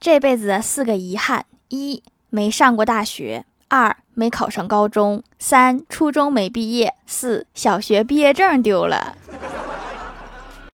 这辈子的四个遗憾一没上过大学二没考上高中三初中没毕业四小学毕业证丢了。